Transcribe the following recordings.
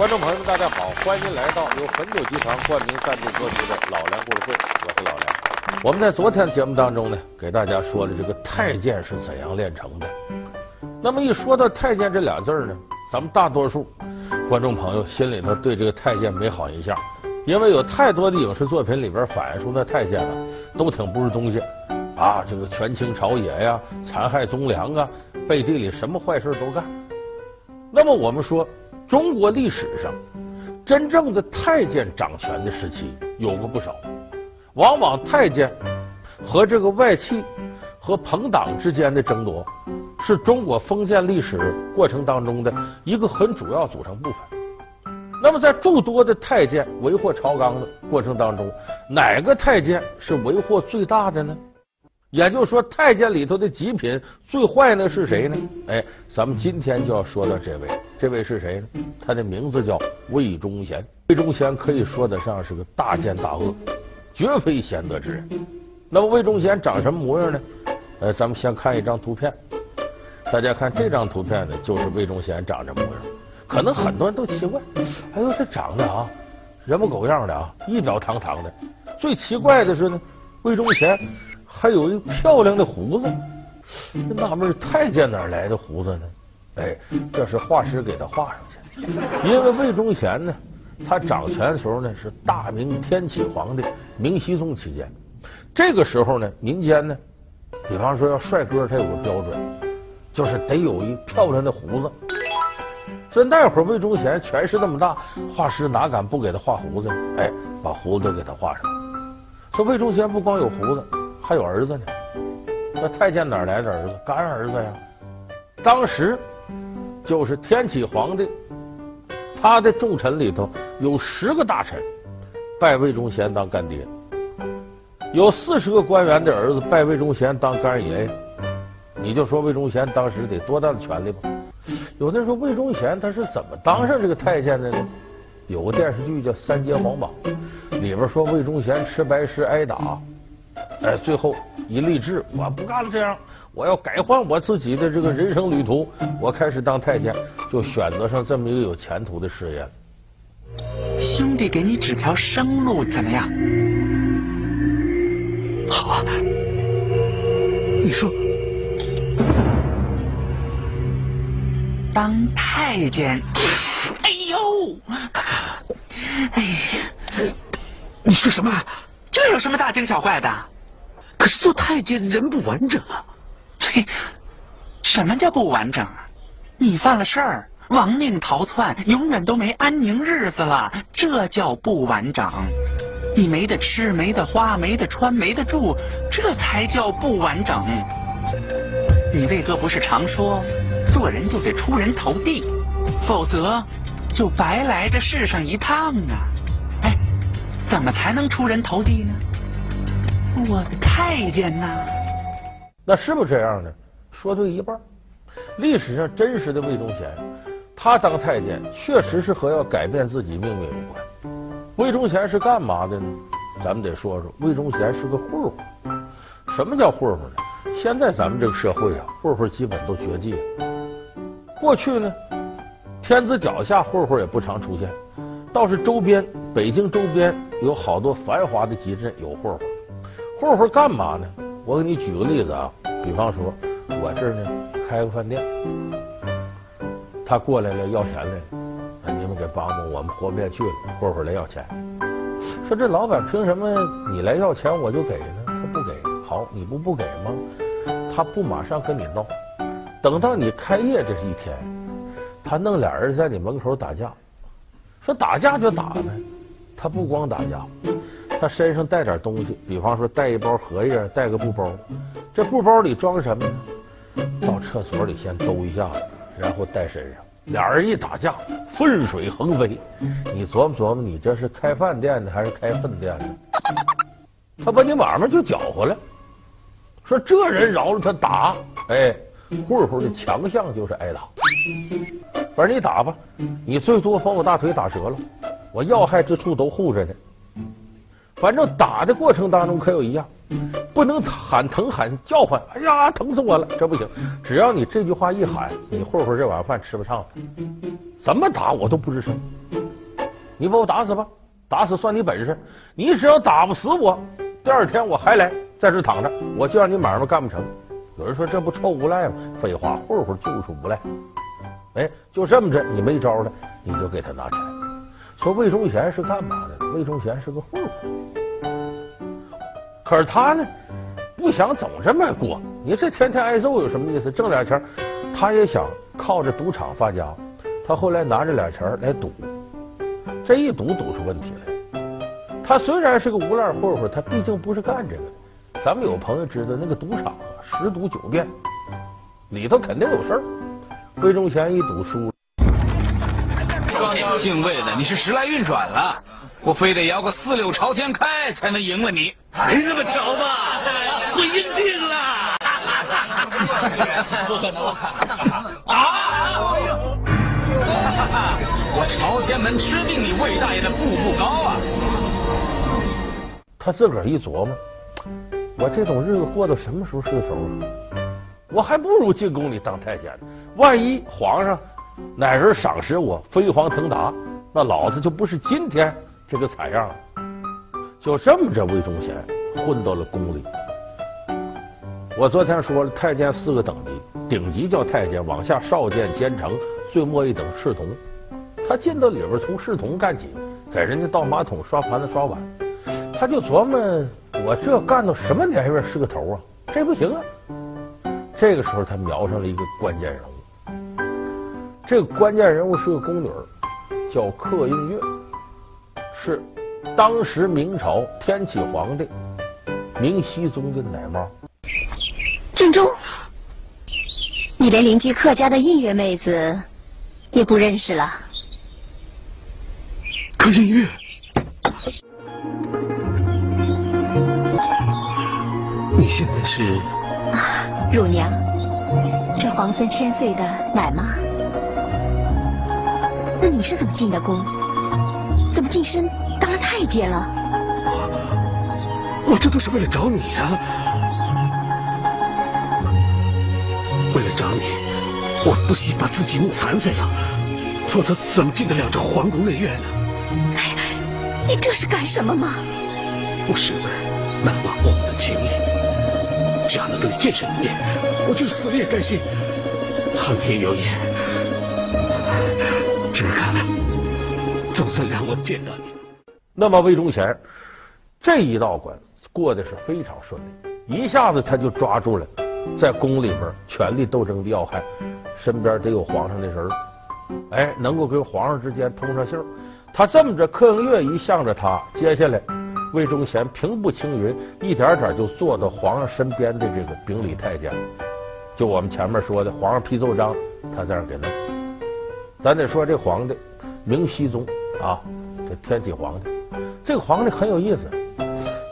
观众朋友们，大家好，欢迎来到由汾酒集团冠名赞助播出的《老梁故事会》，我是老梁。我们在昨天节目当中呢，给大家说了这个太监是怎样炼成的。那么一说到太监这俩字呢，咱们大多数观众朋友心里头对这个太监没好印象，因为有太多的影视作品里边反映出那太监啊，都挺不是东西，啊，这个权倾朝野呀，残害忠良啊，背地里什么坏事都干。那么我们说。中国历史上，真正的太监掌权的时期有过不少，往往太监和这个外戚和朋党之间的争夺，是中国封建历史过程当中的一个很主要组成部分。那么，在诸多的太监为祸朝纲的过程当中，哪个太监是为祸最大的呢？也就是说，太监里头的极品最坏的是谁呢？哎，咱们今天就要说到这位，这位是谁呢？他的名字叫魏忠贤。魏忠贤可以说得上是个大奸大恶，绝非贤德之人。那么魏忠贤长什么模样呢？呃，咱们先看一张图片，大家看这张图片呢，就是魏忠贤长这模样。可能很多人都奇怪，哎呦，这长得啊，人模狗样的啊，仪表堂堂的。最奇怪的是呢，魏忠贤。还有一漂亮的胡子，这纳闷太监哪来的胡子呢？哎，这是画师给他画上去的。因为魏忠贤呢，他掌权的时候呢是大明天启皇帝明熹宗期间，这个时候呢，民间呢，比方说要帅哥，他有个标准，就是得有一漂亮的胡子。所以那会儿魏忠贤权势那么大，画师哪敢不给他画胡子呢？哎，把胡子给他画上。说魏忠贤不光有胡子。还有儿子呢，那太监哪来的儿子？干儿子呀！当时就是天启皇帝，他的重臣里头有十个大臣拜魏忠贤当干爹，有四十个官员的儿子拜魏忠贤当干爷爷。你就说魏忠贤当时得多大的权力吧？有的人说魏忠贤他是怎么当上这个太监的呢？有个电视剧叫《三接皇榜》，里边说魏忠贤吃白食挨打。哎，最后一立志，我不干了，这样我要改换我自己的这个人生旅途，我开始当太监，就选择上这么一个有前途的事业。兄弟，给你指条生路，怎么样？好啊，你说，当太监？哎呦，哎呀，你说什么？这有什么大惊小怪的？可是做太监人不完整啊！嘿，什么叫不完整啊？你犯了事儿，亡命逃窜，永远都没安宁日子了，这叫不完整。你没得吃，没得花，没得穿，没得住，这才叫不完整。你魏哥不是常说，做人就得出人头地，否则就白来这世上一趟啊！哎怎么才能出人头地呢？我的太监呐！那是不是这样呢？说对一半。历史上真实的魏忠贤，他当太监确实是和要改变自己命运有关。魏忠贤是干嘛的呢？咱们得说说，魏忠贤是个混混。什么叫混混呢？现在咱们这个社会啊，混混基本都绝迹了。过去呢，天子脚下混混也不常出现。倒是周边，北京周边有好多繁华的集镇有混混，混混干嘛呢？我给你举个例子啊，比方说，我这儿呢开个饭店，他过来了要钱来了，你们给帮帮我们活不下去了，过会儿来要钱，说这老板凭什么你来要钱我就给呢？他不给，好，你不不给吗？他不马上跟你闹，等到你开业这是一天，他弄俩人在你门口打架。说打架就打呗，他不光打架，他身上带点东西，比方说带一包荷叶，带个布包，这布包里装什么呢？到厕所里先兜一下子，然后带身上。俩人一打架，粪水横飞。你琢磨琢磨，你这是开饭店的还是开粪店的？他把你买卖就搅和了。说这人饶了他打，哎，混混的强项就是挨打。反正你打吧，你最多把我大腿打折了，我要害之处都护着呢。反正打的过程当中可有一样，不能喊疼喊叫唤，哎呀，疼死我了，这不行。只要你这句话一喊，你混混这碗饭吃不上了，怎么打我都不吱声。你把我打死吧，打死算你本事。你只要打不死我，第二天我还来在这躺着，我就让你买卖干不成。有人说这不臭无赖吗？废话，混混就是无赖。哎，就这么着，你没招了，你就给他拿钱。说魏忠贤是干嘛的？魏忠贤是个混混。可是他呢，不想总这么过。你这天天挨揍有什么意思？挣俩钱，他也想靠着赌场发家。他后来拿着俩钱来赌，这一赌赌出问题来。他虽然是个无赖混混，他毕竟不是干这个的。咱们有朋友知道那个赌场啊，十赌九变，里头肯定有事儿。魏忠贤一赌输了，姓魏的，你是时来运转了，我非得摇个四六朝天开才能赢了你。没那么巧吧？我赢定了！不可能！啊！我朝天门吃定你魏大爷的步步高啊！他自个儿一琢磨，我这种日子过到什么时候是个头啊？我还不如进宫里当太监呢。万一皇上哪人赏识我，飞黄腾达，那老子就不是今天这个惨样。就这么着，魏忠贤混到了宫里。我昨天说了，太监四个等级，顶级叫太监，往下少监、监丞，最末一等侍童。他进到里边，从侍童干起，给人家倒马桶、刷盘子、刷碗。他就琢磨，我这干到什么年月是个头啊？这不行啊！这个时候，他瞄上了一个关键人物。这个关键人物是个宫女，叫客映月，是当时明朝天启皇帝明熹宗的奶妈。静忠，你连邻居客家的映月妹子也不认识了？客映月，你现在是啊？乳娘，这皇孙千岁的奶妈。那你是怎么进的宫？怎么晋升当了太监了？我这都是为了找你啊！为了找你，我不惜把自己弄残废了，否则怎么进得了这皇宫内院呢？哎，你这是干什么吗？我实在难忘我们的情谊。只要能够见上一面，我就死了也甘心。苍天有眼，这个总算让我见到你。那么魏忠贤这一道关过得是非常顺利，一下子他就抓住了在宫里边权力斗争的要害，身边得有皇上的人哎，能够跟皇上之间通上信儿。他这么着，客映月一向着他，接下来。魏忠贤平步青云，一点点就坐到皇上身边的这个秉礼太监，就我们前面说的皇上批奏章，他在这儿给弄。咱得说这皇帝明熹宗啊，这天启皇帝，这个皇帝很有意思，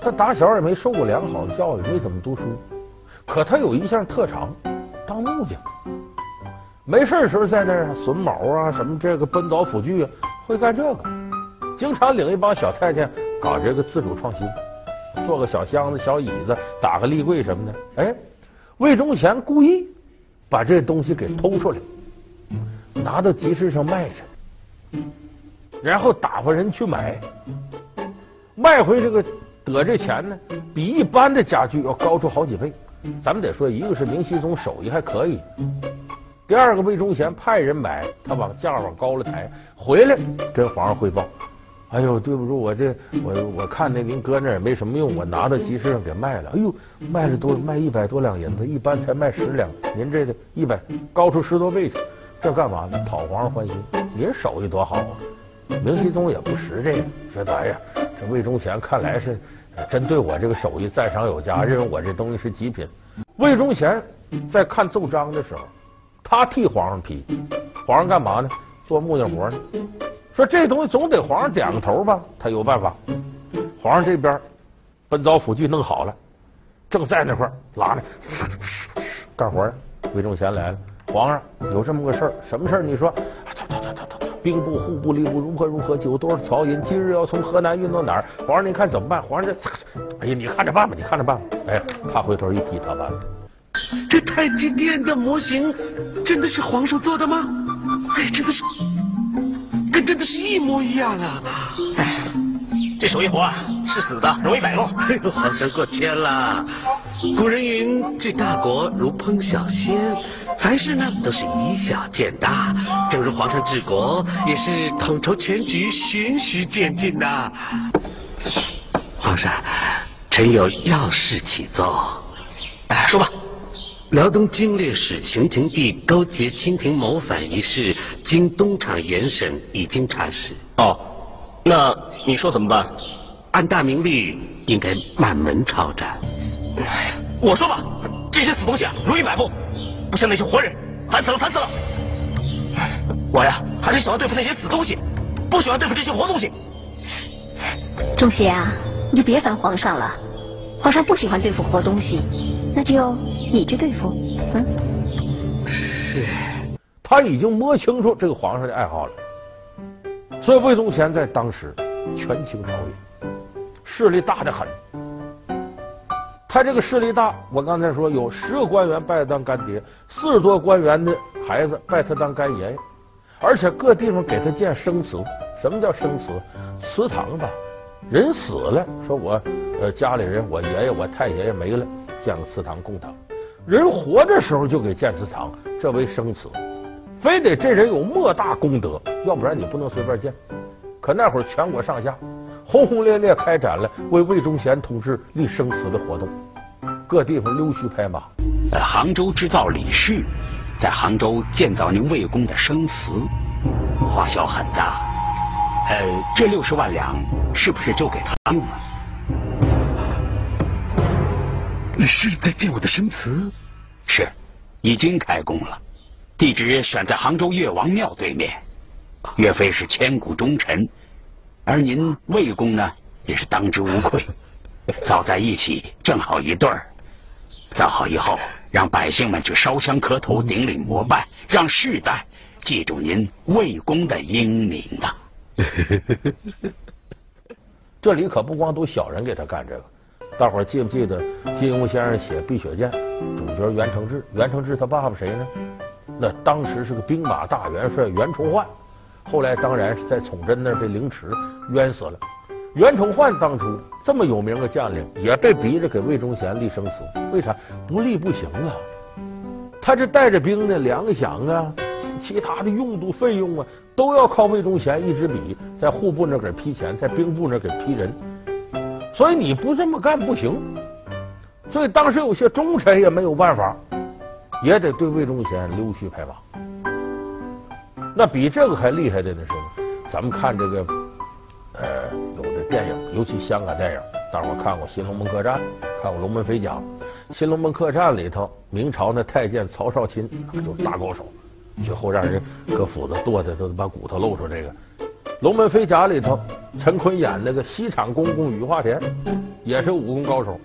他打小也没受过良好的教育，没怎么读书，可他有一项特长，当木匠。没事的时候在那儿榫卯啊，什么这个奔凿斧锯啊，会干这个，经常领一帮小太监。搞这个自主创新，做个小箱子、小椅子，打个立柜什么的。哎，魏忠贤故意把这东西给偷出来，拿到集市上卖去，然后打发人去买，卖回这个得这钱呢，比一般的家具要高出好几倍。咱们得说，一个是明熹宗手艺还可以，第二个魏忠贤派人买，他把价往高了抬，回来跟皇上汇报。哎呦，对不住，我这我我看那您搁那也没什么用，我拿到集市上给卖了。哎呦，卖了多卖一百多两银子，一般才卖十两，您这个一百高出十多倍去，这干嘛呢？讨皇上欢心。您手艺多好啊！明熹宗也不识这个，觉得哎呀，这魏忠贤看来是真对我这个手艺赞赏有加，认为我这东西是极品。魏忠贤在看奏章的时候，他替皇上批，皇上干嘛呢？做木匠活呢。说这东西总得皇上点个头吧，他有办法。皇上这边奔凿斧锯弄好了，正在那块拉呢，干活呢。魏忠贤来了，皇上有这么个事儿，什么事儿？你说，兵部、户部、吏部如何如何？酒多少曹银？今日要从河南运到哪儿？皇上您看怎么办？皇上这，哎呀，你看着办吧，你看着办吧。哎，他回头一批，他办。这太极殿的模型真的是皇上做的吗？哎，真的是。跟真的是一模一样啊！哎，这手艺活啊，是死的，容易摆弄。哎呦，皇上过谦了。古人云：“治大国如烹小鲜。”凡事呢都是以小见大，正如皇上治国也是统筹全局，循序渐进呐。皇上，臣有要事启奏。哎，说吧。辽东经略使熊廷弼勾结清廷谋反一事，经东厂严审，已经查实。哦，那你说怎么办？按大明律，应该满门抄斩。哎，我说吧，这些死东西啊，容易摆布。不像那些活人，烦死了，烦死了！我呀，还是喜欢对付那些死东西，不喜欢对付这些活东西。仲邪啊，你就别烦皇上了。皇上不喜欢对付活东西，那就你去对付。嗯，是。他已经摸清楚这个皇上的爱好了，所以魏忠贤在当时权倾朝野，势力大得很。他这个势力大，我刚才说有十个官员拜他当干爹，四十多官员的孩子拜他当干爷爷，而且各地方给他建生祠。什么叫生祠？祠堂吧。人死了，说我呃家里人，我爷爷我太爷爷没了，建个祠堂供他；人活着时候就给建祠堂，这为生祠。非得这人有莫大功德，要不然你不能随便建。可那会儿全国上下。轰轰烈烈开展了为魏忠贤同志立生祠的活动，各地方溜须拍马。呃，杭州织造李氏在杭州建造您魏公的生祠，花销很大。呃，这六十万两是不是就给他用了？李氏在建我的生祠？是，已经开工了，地址选在杭州岳王庙对面。岳飞是千古忠臣。而您魏公呢，也是当之无愧，早在一起，正好一对儿。造好以后，让百姓们去烧香磕头、顶礼膜拜，让世代记住您魏公的英明啊！这里可不光都小人给他干这个，大伙儿记不记得金庸先生写《碧血剑》，主角袁承志，袁承志他爸爸谁呢？那当时是个兵马大元帅袁崇焕。后来当然是在崇祯那儿被凌迟冤死了。袁崇焕当初这么有名的将领，也被逼着给魏忠贤立生祠。为啥不立不行啊？他这带着兵呢，粮饷啊，其他的用度费用啊，都要靠魏忠贤一支笔在户部那给批钱，在兵部那给批人。所以你不这么干不行。所以当时有些忠臣也没有办法，也得对魏忠贤溜须拍马。那比这个还厉害的呢是，咱们看这个，呃，有的电影，尤其香港电影，大伙看过《新龙门客栈》，看过《龙门飞甲》。《新龙门客栈》里头，明朝那太监曹少钦就是大高手，最后让人搁斧子剁的都把骨头露出。这个《龙门飞甲》里头，陈坤演那个西厂公公雨化田，也是武功高手。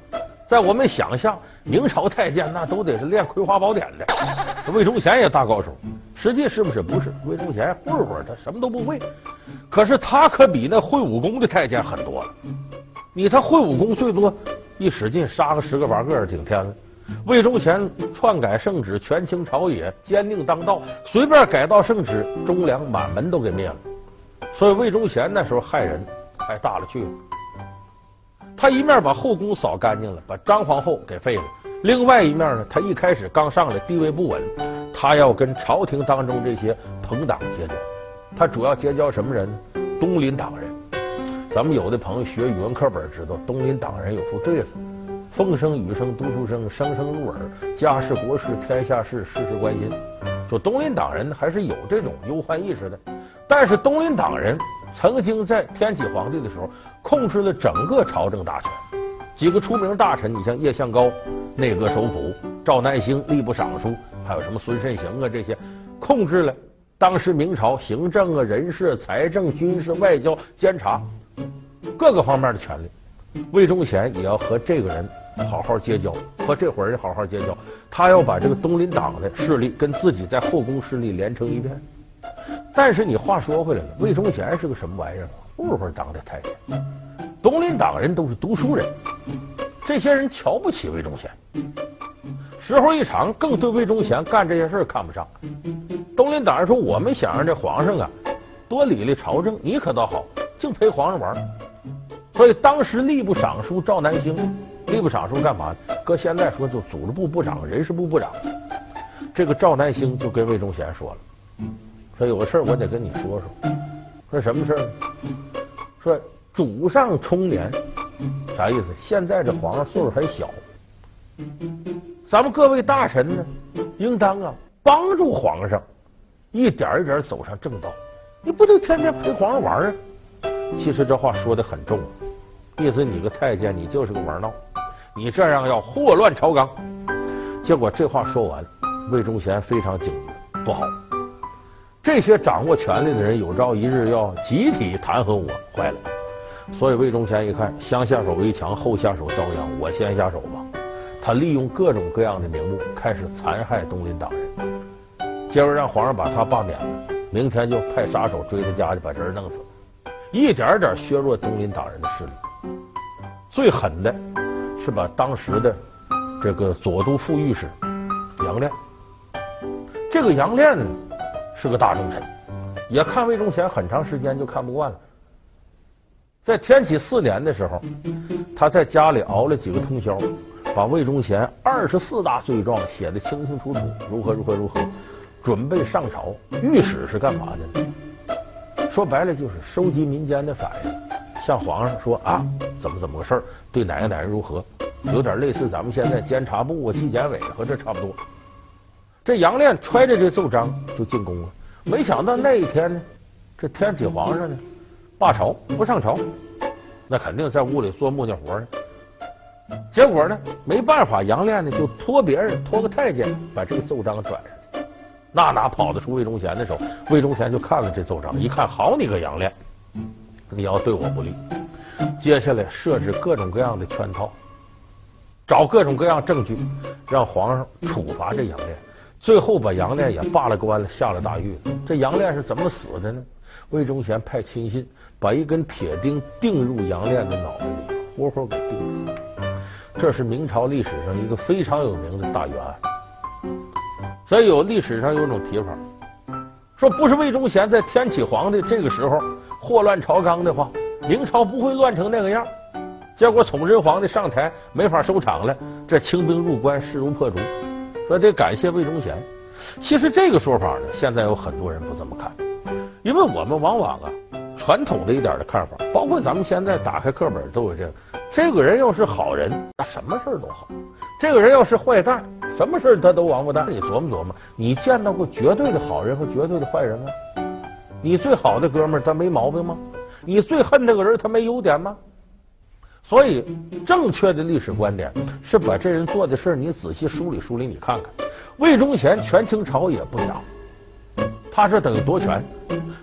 在我们想象，明朝太监那都得是练《葵花宝典》的，魏忠贤也大高手。实际是不是？不是。魏忠贤混混，他什么都不会。可是他可比那会武功的太监狠多了。你他会武功最多，一使劲杀个十个八个是顶天了。魏忠贤篡改圣旨，权倾朝野，奸佞当道，随便改道圣旨，忠良满门都给灭了。所以魏忠贤那时候害人害大了去了。他一面把后宫扫干净了，把张皇后给废了；另外一面呢，他一开始刚上来地位不稳，他要跟朝廷当中这些朋党结交。他主要结交什么人呢？东林党人。咱们有的朋友学语文课本知道，东林党人有副对子：风声雨声读书声，声声入耳；家事国事天下事，事事关心。说东林党人还是有这种忧患意识的，但是东林党人。曾经在天启皇帝的时候，控制了整个朝政大权。几个出名大臣，你像叶向高，内阁首辅；赵南星，吏部尚书；还有什么孙慎行啊，这些，控制了当时明朝行政啊、人事、财政、军事、外交、监察各个方面的权力。魏忠贤也要和这个人好好结交，和这伙人好好结交。他要把这个东林党的势力跟自己在后宫势力连成一片。但是你话说回来了，魏忠贤是个什么玩意儿？混混当的太监，东林党人都是读书人，这些人瞧不起魏忠贤。时候一长，更对魏忠贤干这些事儿看不上。东林党人说：“我们想让这皇上啊，多理理朝政，你可倒好，净陪皇上玩。所以当时吏部尚书赵南星，吏部尚书干嘛？搁现在说就组织部部长、人事部部长。这个赵南星就跟魏忠贤说了，说有个事儿我得跟你说说。说什么事儿呢？说主上冲年，啥意思？现在这皇上岁数还小，咱们各位大臣呢，应当啊帮助皇上，一点一点走上正道。你不能天天陪皇上玩啊！其实这话说的很重，意思你个太监，你就是个玩闹，你这样要祸乱朝纲。结果这话说完，魏忠贤非常警觉，不好，这些掌握权力的人有朝一日要集体弹劾我，坏了。所以魏忠贤一看，先下手为强，后下手遭殃，我先下手吧。他利用各种各样的名目，开始残害东林党人，结果让皇上把他罢免了。明天就派杀手追他家去，把这人弄死，一点点削弱东林党人的势力。最狠的是把当时的这个左都副御史杨亮，这个杨亮呢是个大忠臣，也看魏忠贤很长时间就看不惯了。在天启四年的时候，他在家里熬了几个通宵，把魏忠贤二十四大罪状写的清清楚楚，如何如何如何，准备上朝。御史是干嘛的？说白了就是收集民间的反应，向皇上说啊，怎么怎么个事儿，对哪个哪人如何，有点类似咱们现在监察部啊、纪检委和这差不多。这杨炼揣着这奏章就进宫了，没想到那一天呢，这天启皇上呢。罢朝不上朝，那肯定在屋里做木匠活呢。结果呢，没办法，杨炼呢就托别人，托个太监把这个奏章转上去。那哪跑得出魏忠贤的手？魏忠贤就看了这奏章，一看，好你个杨炼，你要对我不利。接下来设置各种各样的圈套，找各种各样证据，让皇上处罚这杨炼。最后把杨练也罢了官了，下了大狱。这杨练是怎么死的呢？魏忠贤派亲信。把一根铁钉钉入杨练的脑袋里，活活给钉死。这是明朝历史上一个非常有名的大冤案。所以有历史上有种提法，说不是魏忠贤在天启皇帝这个时候祸乱朝纲的话，明朝不会乱成那个样。结果崇祯皇帝上台没法收场了，这清兵入关势如破竹。那得感谢魏忠贤。其实这个说法呢，现在有很多人不这么看，因为我们往往啊。传统的一点的看法，包括咱们现在打开课本都有这个。这个人要是好人，那什么事儿都好；这个人要是坏蛋，什么事儿他都王八蛋。你琢磨琢磨，你见到过绝对的好人和绝对的坏人吗？你最好的哥们儿他没毛病吗？你最恨那个人他没优点吗？所以，正确的历史观点是把这人做的事儿你仔细梳理梳理，你看看。魏忠贤权倾朝野不假，他这等于夺权。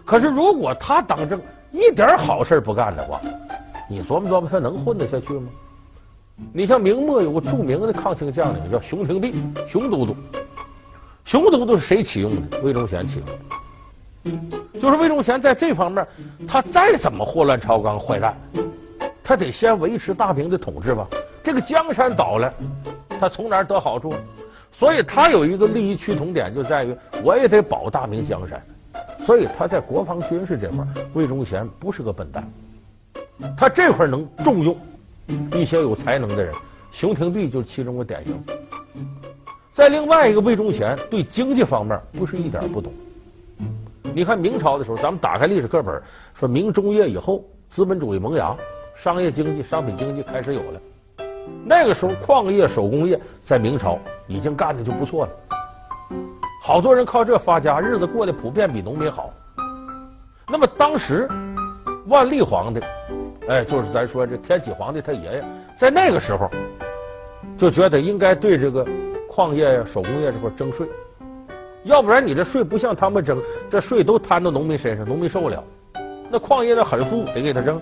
可是，如果他当政一点好事不干的话，你琢磨琢磨，他能混得下去吗？你像明末有个著名的抗清将领叫熊廷弼，熊都督。熊都督是谁启用的？魏忠贤启用。就是魏忠贤在这方面，他再怎么祸乱朝纲、坏蛋，他得先维持大明的统治吧。这个江山倒了，他从哪儿得好处？所以他有一个利益趋同点，就在于我也得保大明江山。所以他在国防军事这块，魏忠贤不是个笨蛋，他这块能重用一些有才能的人，熊廷弼就是其中的典型。在另外一个，魏忠贤对经济方面不是一点不懂。你看明朝的时候，咱们打开历史课本，说明中叶以后，资本主义萌芽，商业经济、商品经济开始有了。那个时候，矿业、手工业在明朝已经干的就不错了。好多人靠这发家，日子过得普遍比农民好。那么当时万历皇帝，哎，就是咱说这天启皇帝他爷爷，在那个时候就觉得应该对这个矿业呀、手工业这块征税，要不然你这税不像他们征，这税都摊到农民身上，农民受不了。那矿业的很富，得给他征，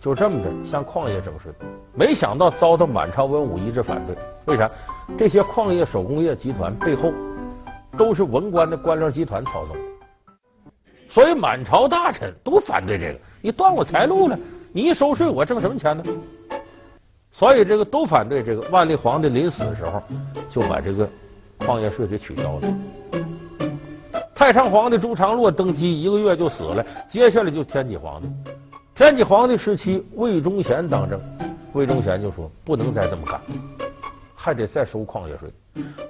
就这么着向矿业征税。没想到遭到满朝文武一致反对，为啥？这些矿业手工业集团背后。都是文官的官僚集团操纵，所以满朝大臣都反对这个。你断我财路了，你一收税，我挣什么钱呢？所以这个都反对这个。万历皇帝临死的时候，就把这个矿业税给取消了。太上皇帝朱常洛登基一个月就死了，接下来就天启皇帝。天启皇帝时期，魏忠贤当政，魏忠贤就说不能再这么干，还得再收矿业税，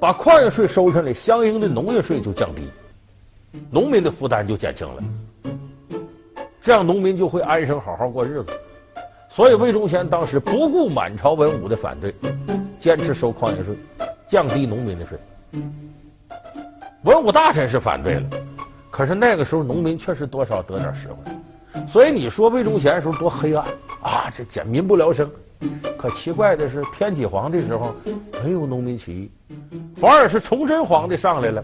把矿业税收上来，相应的农业税就降低，农民的负担就减轻了，这样农民就会安生好好过日子。所以魏忠贤当时不顾满朝文武的反对，坚持收矿业税，降低农民的税。文武大臣是反对了，可是那个时候农民确实多少得点实惠，所以你说魏忠贤时候多黑暗啊，这简民不聊生。可奇怪的是，天启皇帝时候没有农民起义，反而是崇祯皇帝上来了，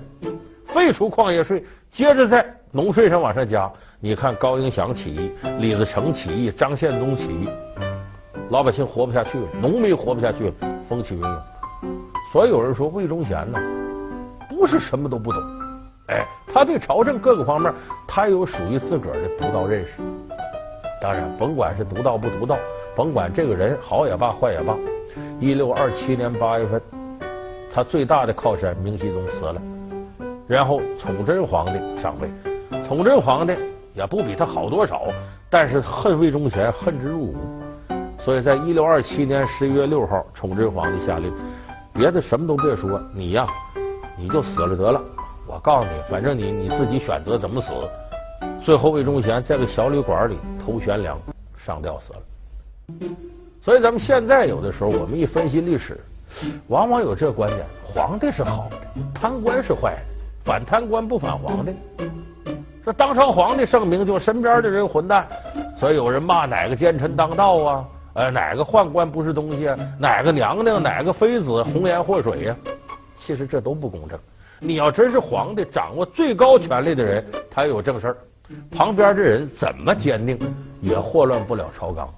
废除矿业税，接着在农税上往上加。你看高迎祥起义、李自成起义、张献忠起义，老百姓活不下去了，农民活不下去了，风起云涌。所以有人说魏忠贤呢。不是什么都不懂，哎，他对朝政各个方面，他有属于自个儿的独到认识。当然，甭管是独到不独到，甭管这个人好也罢，坏也罢，一六二七年八月份，他最大的靠山明熹宗死了，然后崇祯皇帝上位。崇祯皇帝也不比他好多少，但是恨魏忠贤恨之入骨，所以在一六二七年十一月六号，崇祯皇帝下令，别的什么都别说，你呀。你就死了得了，我告诉你，反正你你自己选择怎么死。最后魏忠贤在个小旅馆里头悬梁上吊死了。所以咱们现在有的时候我们一分析历史，往往有这观点：皇帝是好的，贪官是坏的，反贪官不反皇帝。这当朝皇帝盛名，就身边的人混蛋，所以有人骂哪个奸臣当道啊？呃，哪个宦官不是东西啊？哪个娘娘，哪个妃子红颜祸水呀、其实这都不公正。你要真是皇帝，掌握最高权力的人，他有正事儿，旁边的人怎么坚定，也祸乱不了朝纲。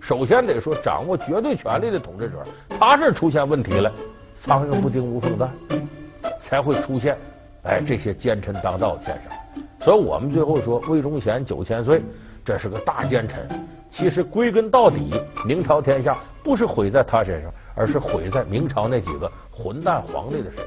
首先得说，掌握绝对权力的统治者，他这出现问题了，苍蝇不叮无缝蛋，才会出现，哎，这些奸臣当道的现象。所以我们最后说，魏忠贤九千岁，这是个大奸臣。其实归根到底，明朝天下不是毁在他身上，而是毁在明朝那几个。混蛋皇帝的身上。